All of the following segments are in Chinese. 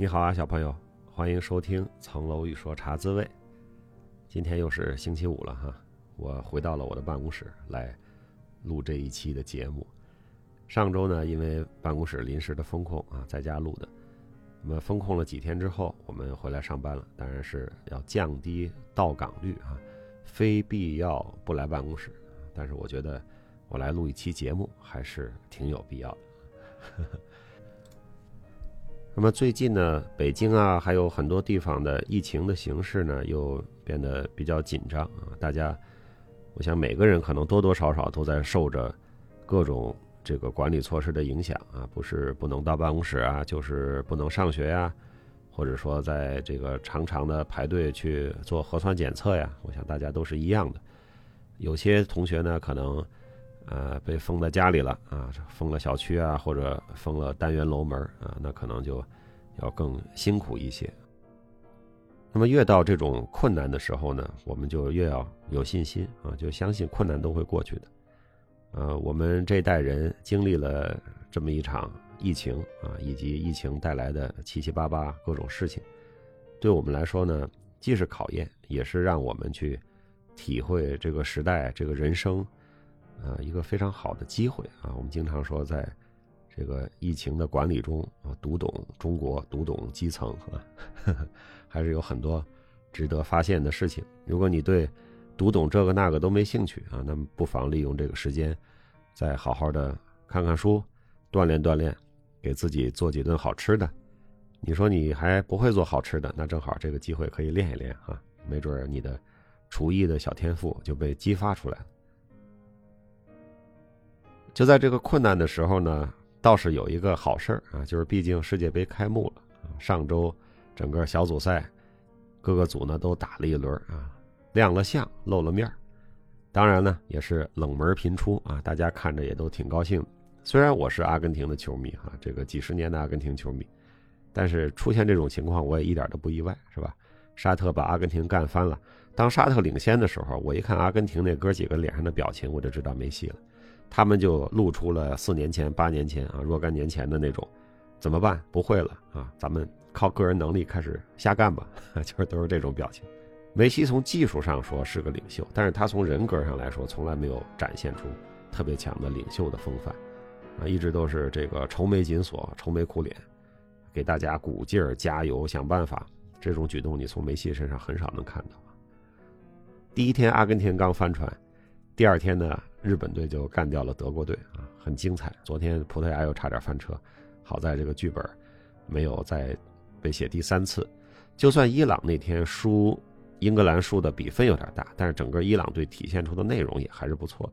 你好啊，小朋友，欢迎收听《层楼一说茶滋味》。今天又是星期五了哈，我回到了我的办公室来录这一期的节目。上周呢，因为办公室临时的封控啊，在家录的。那么封控了几天之后，我们回来上班了，当然是要降低到岗率啊，非必要不来办公室。但是我觉得我来录一期节目还是挺有必要的。那么最近呢，北京啊，还有很多地方的疫情的形势呢，又变得比较紧张啊。大家，我想每个人可能多多少少都在受着各种这个管理措施的影响啊，不是不能到办公室啊，就是不能上学呀，或者说在这个长长的排队去做核酸检测呀。我想大家都是一样的。有些同学呢，可能。呃，被封在家里了啊，封了小区啊，或者封了单元楼门啊，那可能就要更辛苦一些。那么越到这种困难的时候呢，我们就越要有信心啊，就相信困难都会过去的。呃，我们这代人经历了这么一场疫情啊，以及疫情带来的七七八八各种事情，对我们来说呢，既是考验，也是让我们去体会这个时代、这个人生。啊，一个非常好的机会啊！我们经常说，在这个疫情的管理中啊，读懂中国，读懂基层啊，还是有很多值得发现的事情。如果你对读懂这个那个都没兴趣啊，那么不妨利用这个时间，再好好的看看书，锻炼锻炼，给自己做几顿好吃的。你说你还不会做好吃的，那正好这个机会可以练一练啊，没准你的厨艺的小天赋就被激发出来了。就在这个困难的时候呢，倒是有一个好事儿啊，就是毕竟世界杯开幕了上周整个小组赛，各个组呢都打了一轮啊，亮了相，露了面当然呢，也是冷门频出啊，大家看着也都挺高兴。虽然我是阿根廷的球迷哈，这个几十年的阿根廷球迷，但是出现这种情况我也一点都不意外，是吧？沙特把阿根廷干翻了。当沙特领先的时候，我一看阿根廷那哥几个脸上的表情，我就知道没戏了。他们就露出了四年前、八年前啊若干年前的那种，怎么办？不会了啊！咱们靠个人能力开始瞎干吧，就是都是这种表情。梅西从技术上说是个领袖，但是他从人格上来说，从来没有展现出特别强的领袖的风范，啊，一直都是这个愁眉紧锁、愁眉苦脸，给大家鼓劲儿、加油、想办法。这种举动你从梅西身上很少能看到。第一天阿根廷刚翻船，第二天呢？日本队就干掉了德国队啊，很精彩。昨天葡萄牙又差点翻车，好在这个剧本没有再被写第三次。就算伊朗那天输，英格兰输的比分有点大，但是整个伊朗队体现出的内容也还是不错的。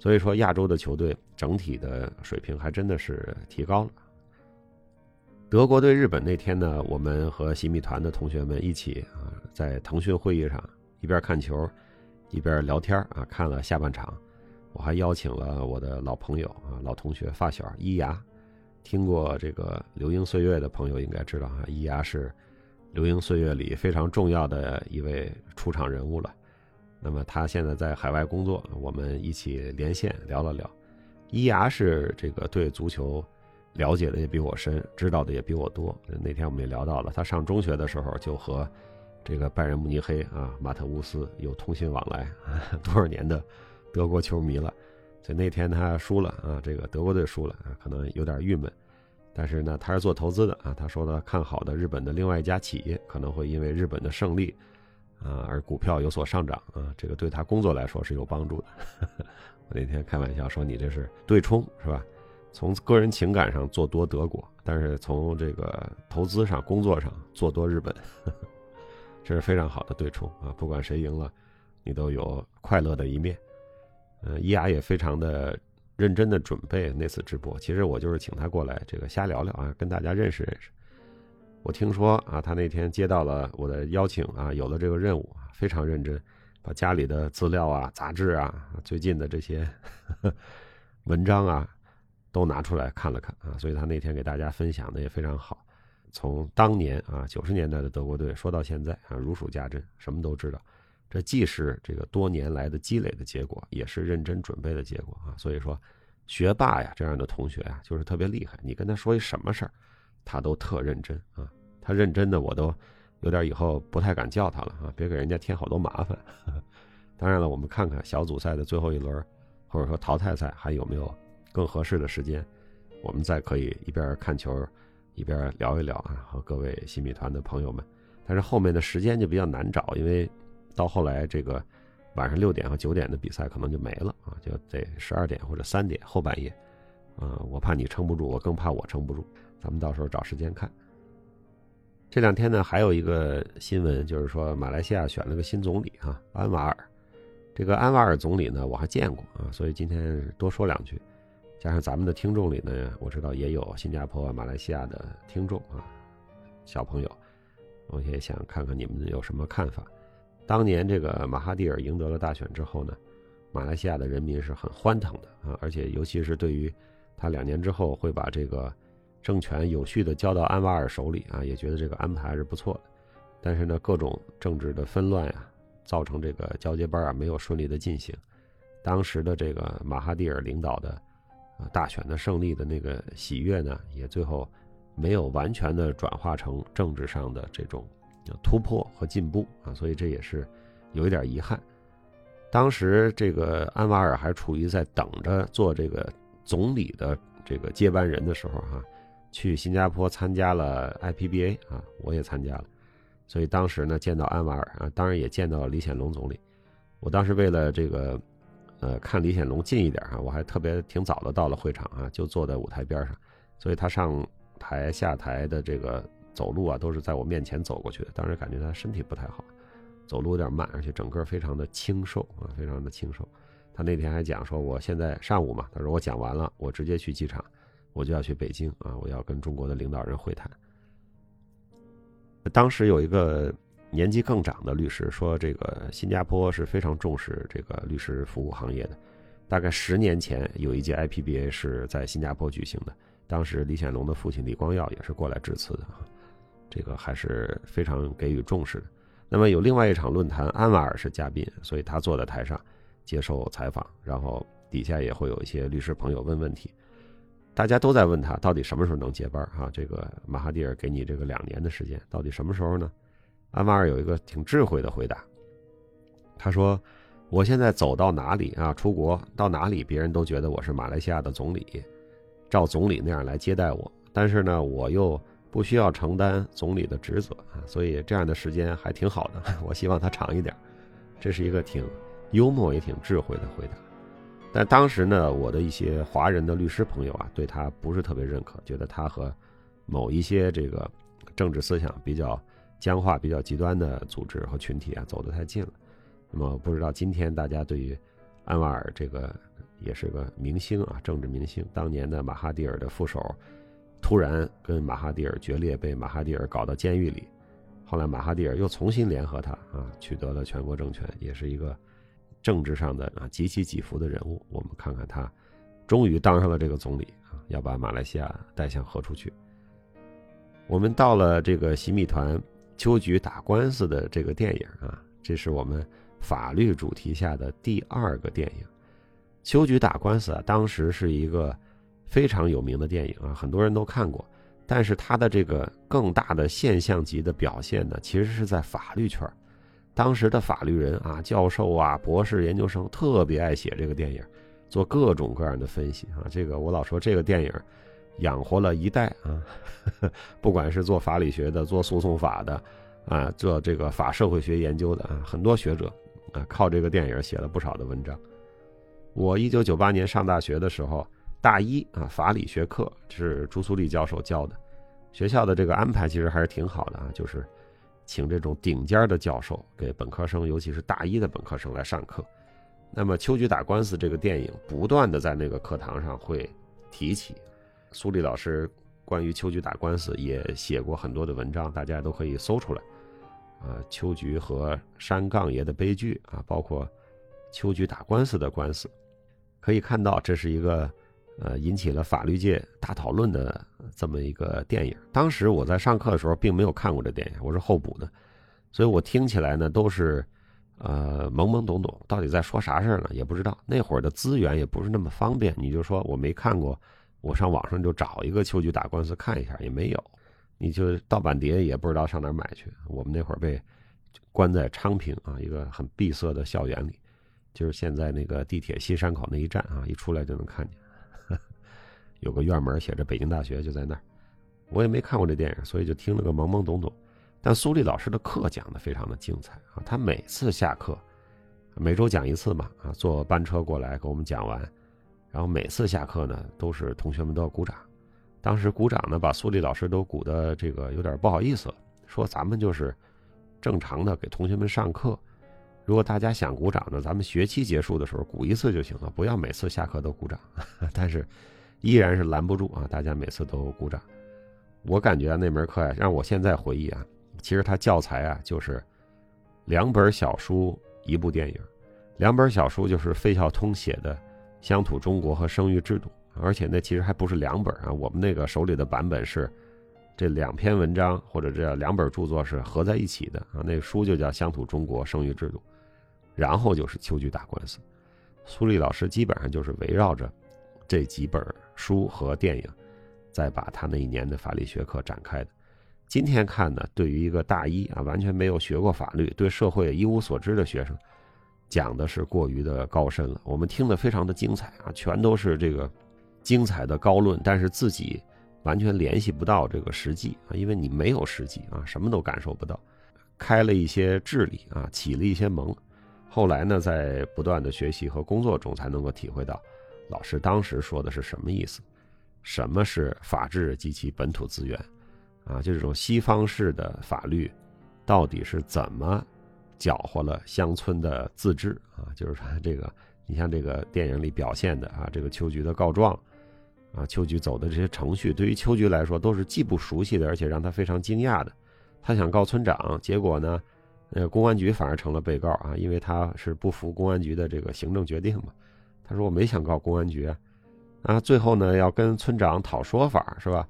所以说，亚洲的球队整体的水平还真的是提高了。德国对日本那天呢，我们和洗米团的同学们一起啊，在腾讯会议上一边看球。一边聊天啊，看了下半场，我还邀请了我的老朋友啊、老同学、发小伊牙。听过这个《流萤岁月》的朋友应该知道啊，伊牙是《流萤岁月》里非常重要的一位出场人物了。那么他现在在海外工作，我们一起连线聊了聊。伊牙是这个对足球了解的也比我深，知道的也比我多。那天我们也聊到了，他上中学的时候就和。这个拜仁慕尼黑啊，马特乌斯有通信往来，多少年的德国球迷了。所以那天他输了啊，这个德国队输了啊，可能有点郁闷。但是呢，他是做投资的啊，他说他看好的日本的另外一家企业可能会因为日本的胜利啊而股票有所上涨啊，这个对他工作来说是有帮助的。我那天开玩笑说你这是对冲是吧？从个人情感上做多德国，但是从这个投资上、工作上做多日本。这是非常好的对冲啊！不管谁赢了，你都有快乐的一面。嗯，伊雅也非常的认真的准备那次直播。其实我就是请他过来，这个瞎聊聊啊，跟大家认识认识。我听说啊，他那天接到了我的邀请啊，有了这个任务，非常认真，把家里的资料啊、杂志啊、最近的这些 文章啊，都拿出来看了看啊。所以他那天给大家分享的也非常好。从当年啊九十年代的德国队说到现在啊如数家珍，什么都知道。这既是这个多年来的积累的结果，也是认真准备的结果啊。所以说，学霸呀这样的同学啊，就是特别厉害。你跟他说一什么事儿，他都特认真啊。他认真的，我都有点以后不太敢叫他了啊，别给人家添好多麻烦。当然了，我们看看小组赛的最后一轮，或者说淘汰赛还有没有更合适的时间，我们再可以一边看球，一边聊一聊啊，和各位新米团的朋友们。但是后面的时间就比较难找，因为到后来这个晚上六点和九点的比赛可能就没了啊，就得十二点或者三点后半夜。啊，我怕你撑不住，我更怕我撑不住。咱们到时候找时间看。这两天呢，还有一个新闻，就是说马来西亚选了个新总理啊，安瓦尔。这个安瓦尔总理呢，我还见过啊，所以今天多说两句。加上咱们的听众里呢，我知道也有新加坡、马来西亚的听众啊，小朋友，我也想看看你们有什么看法。当年这个马哈蒂尔赢得了大选之后呢，马来西亚的人民是很欢腾的啊，而且尤其是对于他两年之后会把这个政权有序的交到安瓦尔手里啊，也觉得这个安排还是不错的。但是呢，各种政治的纷乱呀，造成这个交接班啊没有顺利的进行。当时的这个马哈蒂尔领导的啊大选的胜利的那个喜悦呢，也最后没有完全的转化成政治上的这种突破和进步啊，所以这也是有一点遗憾。当时这个安瓦尔还处于在等着做这个。总理的这个接班人的时候，哈，去新加坡参加了 IPBA 啊，我也参加了，所以当时呢见到安瓦尔啊，当然也见到了李显龙总理。我当时为了这个，呃，看李显龙近一点啊，我还特别挺早的到了会场啊，就坐在舞台边上，所以他上台下台的这个走路啊，都是在我面前走过去的。当时感觉他身体不太好，走路有点慢，而且整个非常的清瘦啊，非常的清瘦。他那天还讲说，我现在上午嘛，他说我讲完了，我直接去机场，我就要去北京啊，我要跟中国的领导人会谈。当时有一个年纪更长的律师说，这个新加坡是非常重视这个律师服务行业的。大概十年前有一届 IPBA 是在新加坡举行的，当时李显龙的父亲李光耀也是过来致辞的，这个还是非常给予重视的。那么有另外一场论坛，安瓦尔是嘉宾，所以他坐在台上。接受采访，然后底下也会有一些律师朋友问问题，大家都在问他到底什么时候能接班哈？这个马哈蒂尔给你这个两年的时间，到底什么时候呢？安瓦尔有一个挺智慧的回答，他说：“我现在走到哪里啊，出国到哪里，别人都觉得我是马来西亚的总理，照总理那样来接待我。但是呢，我又不需要承担总理的职责啊，所以这样的时间还挺好的。我希望他长一点。这是一个挺。”幽默也挺智慧的回答，但当时呢，我的一些华人的律师朋友啊，对他不是特别认可，觉得他和某一些这个政治思想比较僵化、比较极端的组织和群体啊走得太近了。那么不知道今天大家对于安瓦尔这个也是个明星啊，政治明星，当年的马哈蒂尔的副手，突然跟马哈蒂尔决裂，被马哈蒂尔搞到监狱里，后来马哈蒂尔又重新联合他啊，取得了全国政权，也是一个。政治上的啊极其起伏的人物，我们看看他，终于当上了这个总理啊，要把马来西亚带向何处去？我们到了这个洗米团秋菊打官司的这个电影啊，这是我们法律主题下的第二个电影。秋菊打官司啊，当时是一个非常有名的电影啊，很多人都看过。但是它的这个更大的现象级的表现呢，其实是在法律圈。当时的法律人啊，教授啊，博士研究生特别爱写这个电影，做各种各样的分析啊。这个我老说，这个电影养活了一代啊，不管是做法理学的，做诉讼法的，啊，做这个法社会学研究的啊，很多学者啊，靠这个电影写了不少的文章。我一九九八年上大学的时候，大一啊，法理学课是朱苏丽教授教的，学校的这个安排其实还是挺好的啊，就是。请这种顶尖的教授给本科生，尤其是大一的本科生来上课。那么《秋菊打官司》这个电影不断的在那个课堂上会提起。苏丽老师关于秋菊打官司也写过很多的文章，大家都可以搜出来。啊，秋菊和山杠爷的悲剧啊，包括秋菊打官司的官司，可以看到这是一个。呃，引起了法律界大讨论的这么一个电影。当时我在上课的时候，并没有看过这电影，我是后补的，所以我听起来呢都是呃懵懵懂懂，到底在说啥事呢？也不知道。那会儿的资源也不是那么方便，你就说我没看过，我上网上就找一个秋菊打官司看一下，也没有。你就盗版碟也不知道上哪儿买去。我们那会儿被关在昌平啊，一个很闭塞的校园里，就是现在那个地铁西山口那一站啊，一出来就能看见，有个院门写着北京大学就在那儿。我也没看过这电影，所以就听了个懵懵懂懂。但苏丽老师的课讲的非常的精彩啊，他每次下课，每周讲一次嘛啊，坐班车过来给我们讲完，然后每次下课呢，都是同学们都要鼓掌。当时鼓掌呢，把苏丽老师都鼓的这个有点不好意思了，说咱们就是正常的给同学们上课，如果大家想鼓掌呢，咱们学期结束的时候鼓一次就行了，不要每次下课都鼓掌。但是依然是拦不住啊，大家每次都鼓掌。我感觉那门课呀，让我现在回忆啊。其实它教材啊，就是两本小书一部电影，两本小书就是费孝通写的《乡土中国》和《生育制度》，而且那其实还不是两本啊，我们那个手里的版本是这两篇文章或者这两本著作是合在一起的啊，那书就叫《乡土中国》《生育制度》，然后就是秋菊打官司，苏丽老师基本上就是围绕着这几本书和电影，再把他那一年的法律学科展开的。今天看呢，对于一个大一啊，完全没有学过法律，对社会一无所知的学生，讲的是过于的高深了。我们听得非常的精彩啊，全都是这个精彩的高论，但是自己完全联系不到这个实际啊，因为你没有实际啊，什么都感受不到。开了一些智力啊，起了一些蒙，后来呢，在不断的学习和工作中，才能够体会到老师当时说的是什么意思，什么是法治及其本土资源。啊，就这种西方式的法律，到底是怎么搅和了乡村的自治啊？就是说，这个你像这个电影里表现的啊，这个秋菊的告状，啊，秋菊走的这些程序，对于秋菊来说都是既不熟悉的，而且让他非常惊讶的。他想告村长，结果呢，呃，公安局反而成了被告啊，因为他是不服公安局的这个行政决定嘛。他说我没想告公安局，啊，最后呢要跟村长讨说法，是吧？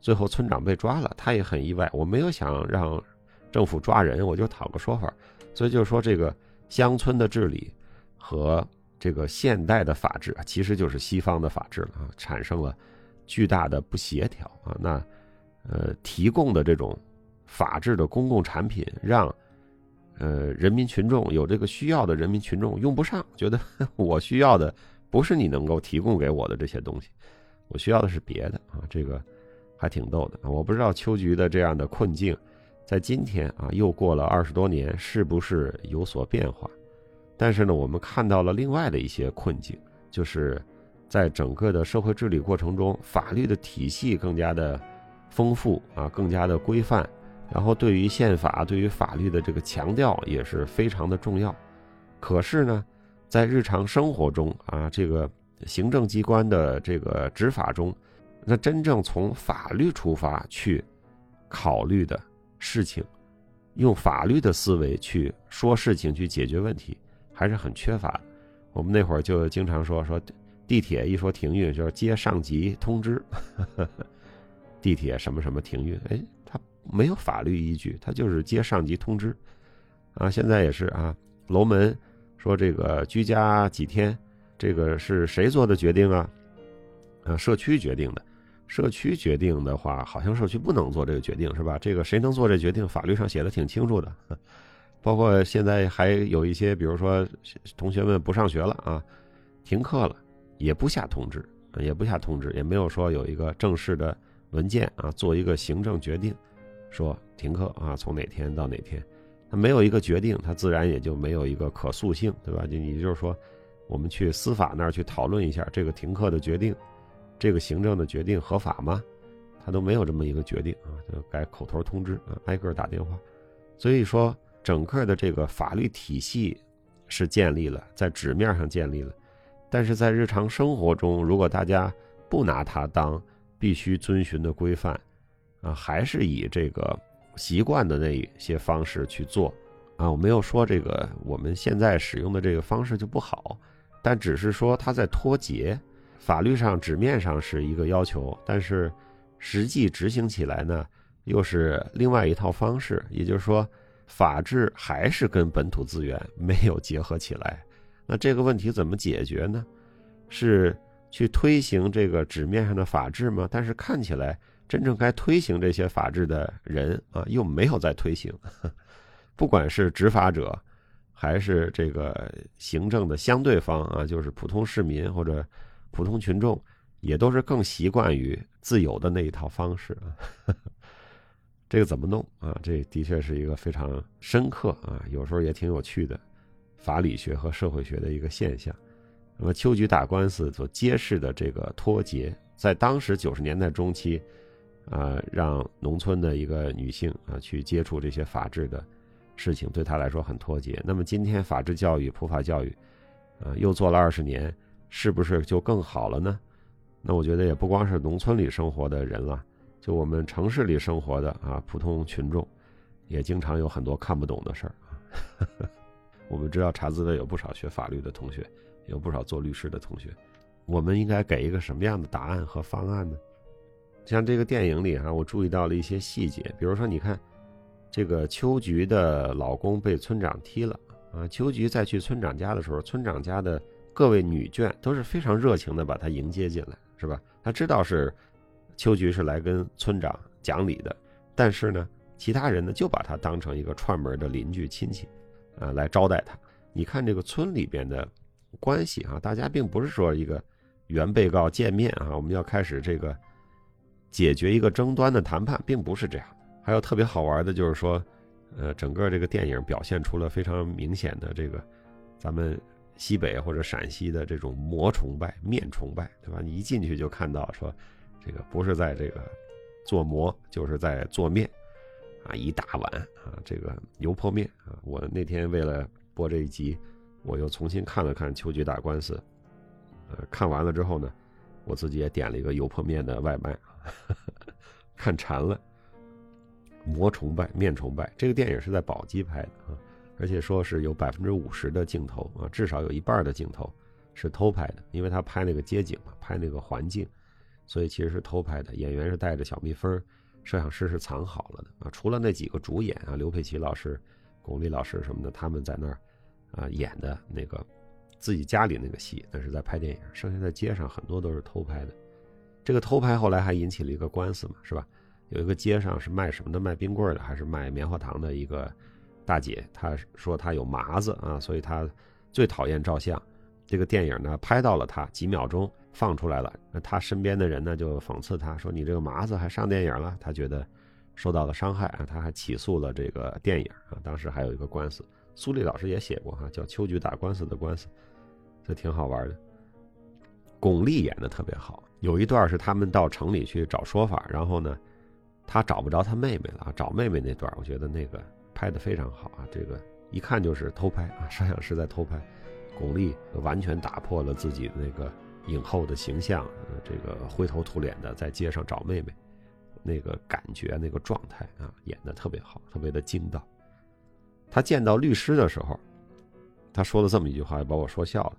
最后村长被抓了，他也很意外。我没有想让政府抓人，我就讨个说法。所以就是说，这个乡村的治理和这个现代的法治，其实就是西方的法治啊，产生了巨大的不协调啊。那呃，提供的这种法治的公共产品，让呃人民群众有这个需要的人民群众用不上，觉得我需要的不是你能够提供给我的这些东西，我需要的是别的啊，这个。还挺逗的我不知道秋菊的这样的困境，在今天啊，又过了二十多年，是不是有所变化？但是呢，我们看到了另外的一些困境，就是在整个的社会治理过程中，法律的体系更加的丰富啊，更加的规范，然后对于宪法、对于法律的这个强调也是非常的重要。可是呢，在日常生活中啊，这个行政机关的这个执法中，那真正从法律出发去考虑的事情，用法律的思维去说事情、去解决问题，还是很缺乏。我们那会儿就经常说说，地铁一说停运，就是接上级通知，地铁什么什么停运，哎，它没有法律依据，它就是接上级通知。啊，现在也是啊，楼门说这个居家几天，这个是谁做的决定啊？啊，社区决定的。社区决定的话，好像社区不能做这个决定，是吧？这个谁能做这决定？法律上写的挺清楚的。包括现在还有一些，比如说同学们不上学了啊，停课了，也不下通知，也不下通知，也没有说有一个正式的文件啊，做一个行政决定，说停课啊，从哪天到哪天，他没有一个决定，他自然也就没有一个可塑性，对吧？就也就是说，我们去司法那儿去讨论一下这个停课的决定。这个行政的决定合法吗？他都没有这么一个决定啊，就改口头通知啊，挨个打电话。所以说，整个的这个法律体系是建立了，在纸面上建立了，但是在日常生活中，如果大家不拿它当必须遵循的规范啊，还是以这个习惯的那些方式去做啊，我没有说这个我们现在使用的这个方式就不好，但只是说它在脱节。法律上纸面上是一个要求，但是实际执行起来呢，又是另外一套方式。也就是说，法治还是跟本土资源没有结合起来。那这个问题怎么解决呢？是去推行这个纸面上的法治吗？但是看起来真正该推行这些法治的人啊，又没有在推行。不管是执法者，还是这个行政的相对方啊，就是普通市民或者普通群众，也都是更习惯于自由的那一套方式啊。这个怎么弄啊？这的确是一个非常深刻啊，有时候也挺有趣的法理学和社会学的一个现象。那么秋菊打官司所揭示的这个脱节，在当时九十年代中期，啊，让农村的一个女性啊去接触这些法治的事情，对她来说很脱节。那么今天法治教育、普法教育，啊，又做了二十年，是不是就更好了呢？那我觉得也不光是农村里生活的人了。就我们城市里生活的啊，普通群众，也经常有很多看不懂的事儿啊。我们知道查资的有不少学法律的同学，有不少做律师的同学，我们应该给一个什么样的答案和方案呢？像这个电影里哈，我注意到了一些细节，比如说你看，这个秋菊的老公被村长踢了啊，秋菊在去村长家的时候，村长家的各位女眷都是非常热情的把她迎接进来，是吧？他知道是。秋菊是来跟村长讲理的，但是呢，其他人呢就把他当成一个串门的邻居亲戚，啊，来招待他。你看这个村里边的关系啊，大家并不是说一个原被告见面啊，我们要开始这个解决一个争端的谈判，并不是这样。还有特别好玩的就是说，呃，整个这个电影表现出了非常明显的这个咱们西北或者陕西的这种馍崇拜、面崇拜，对吧？你一进去就看到说。这个不是在这个做馍，就是在做面，啊，一大碗啊，这个油泼面啊。我那天为了播这一集，我又重新看了看《秋菊打官司》，呃，看完了之后呢，我自己也点了一个油泼面的外卖，看馋了。馍崇拜，面崇拜，这个电影是在宝鸡拍的啊，而且说是有百分之五十的镜头啊，至少有一半的镜头是偷拍的，因为他拍那个街景嘛，拍那个环境。所以其实是偷拍的，演员是带着小蜜蜂，摄像师是藏好了的啊。除了那几个主演啊，刘佩琦老师、巩俐老师什么的，他们在那儿啊演的那个自己家里那个戏，那是在拍电影。剩下在街上很多都是偷拍的。这个偷拍后来还引起了一个官司嘛，是吧？有一个街上是卖什么的，卖冰棍的还是卖棉花糖的一个大姐，她说她有麻子啊，所以她最讨厌照相。这个电影呢拍到了她几秒钟。放出来了，那她身边的人呢就讽刺她说：“你这个麻子还上电影了？”她觉得受到了伤害啊，她还起诉了这个电影啊。当时还有一个官司，苏丽老师也写过哈，叫《秋菊打官司》的官司，这挺好玩的。巩俐演的特别好，有一段是他们到城里去找说法，然后呢，他找不着他妹妹了，找妹妹那段，我觉得那个拍的非常好啊，这个一看就是偷拍啊，摄像师在偷拍，巩俐完全打破了自己的那个。影后的形象，呃这个灰头土脸的在街上找妹妹，那个感觉、那个状态啊，演的特别好，特别的精到。他见到律师的时候，他说了这么一句话，把我说笑了。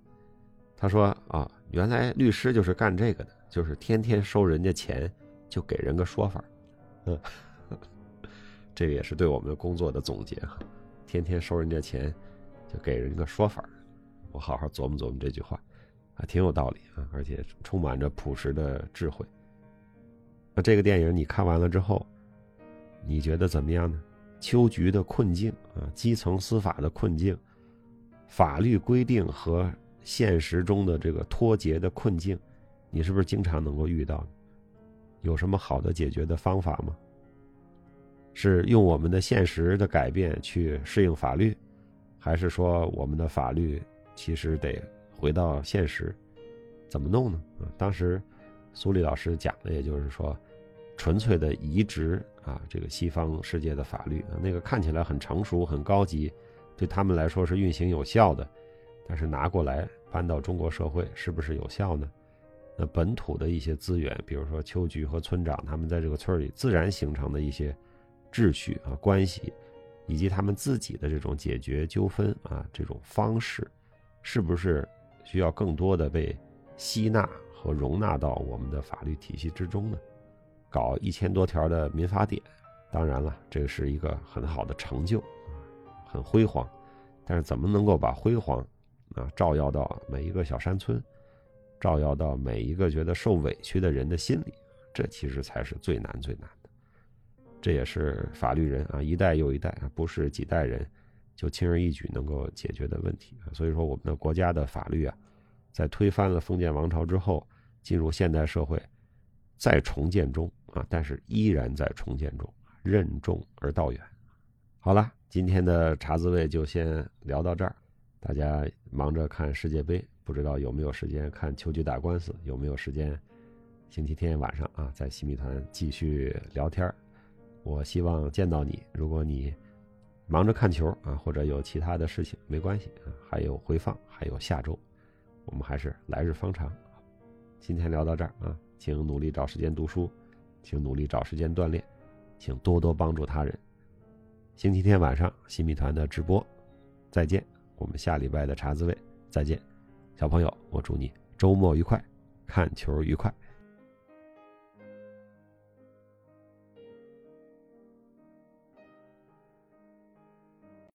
他说：“啊，原来律师就是干这个的，就是天天收人家钱，就给人个说法。”嗯，这个也是对我们工作的总结哈。天天收人家钱，就给人个说法。我好好琢磨琢磨这句话。啊，挺有道理啊，而且充满着朴实的智慧。那这个电影你看完了之后，你觉得怎么样呢？秋菊的困境啊，基层司法的困境，法律规定和现实中的这个脱节的困境，你是不是经常能够遇到？有什么好的解决的方法吗？是用我们的现实的改变去适应法律，还是说我们的法律其实得？回到现实，怎么弄呢？啊，当时苏丽老师讲的，也就是说，纯粹的移植啊，这个西方世界的法律啊，那个看起来很成熟、很高级，对他们来说是运行有效的，但是拿过来搬到中国社会，是不是有效呢？那本土的一些资源，比如说秋菊和村长他们在这个村里自然形成的一些秩序啊、关系，以及他们自己的这种解决纠纷啊这种方式，是不是？需要更多的被吸纳和容纳到我们的法律体系之中呢？搞一千多条的民法典，当然了，这是一个很好的成就，很辉煌。但是怎么能够把辉煌啊照耀到每一个小山村，照耀到每一个觉得受委屈的人的心里？这其实才是最难最难。这也是法律人啊，一代又一代啊，不是几代人就轻而易举能够解决的问题啊。所以说，我们的国家的法律啊，在推翻了封建王朝之后，进入现代社会，在重建中啊，但是依然在重建中，任重而道远。好了，今天的茶滋味就先聊到这儿。大家忙着看世界杯，不知道有没有时间看秋菊打官司，有没有时间星期天晚上啊，在新米团继续聊天我希望见到你。如果你忙着看球啊，或者有其他的事情，没关系啊，还有回放，还有下周，我们还是来日方长。今天聊到这儿啊，请努力找时间读书，请努力找时间锻炼，请多多帮助他人。星期天晚上新米团的直播，再见。我们下礼拜的茶滋味再见，小朋友，我祝你周末愉快，看球愉快。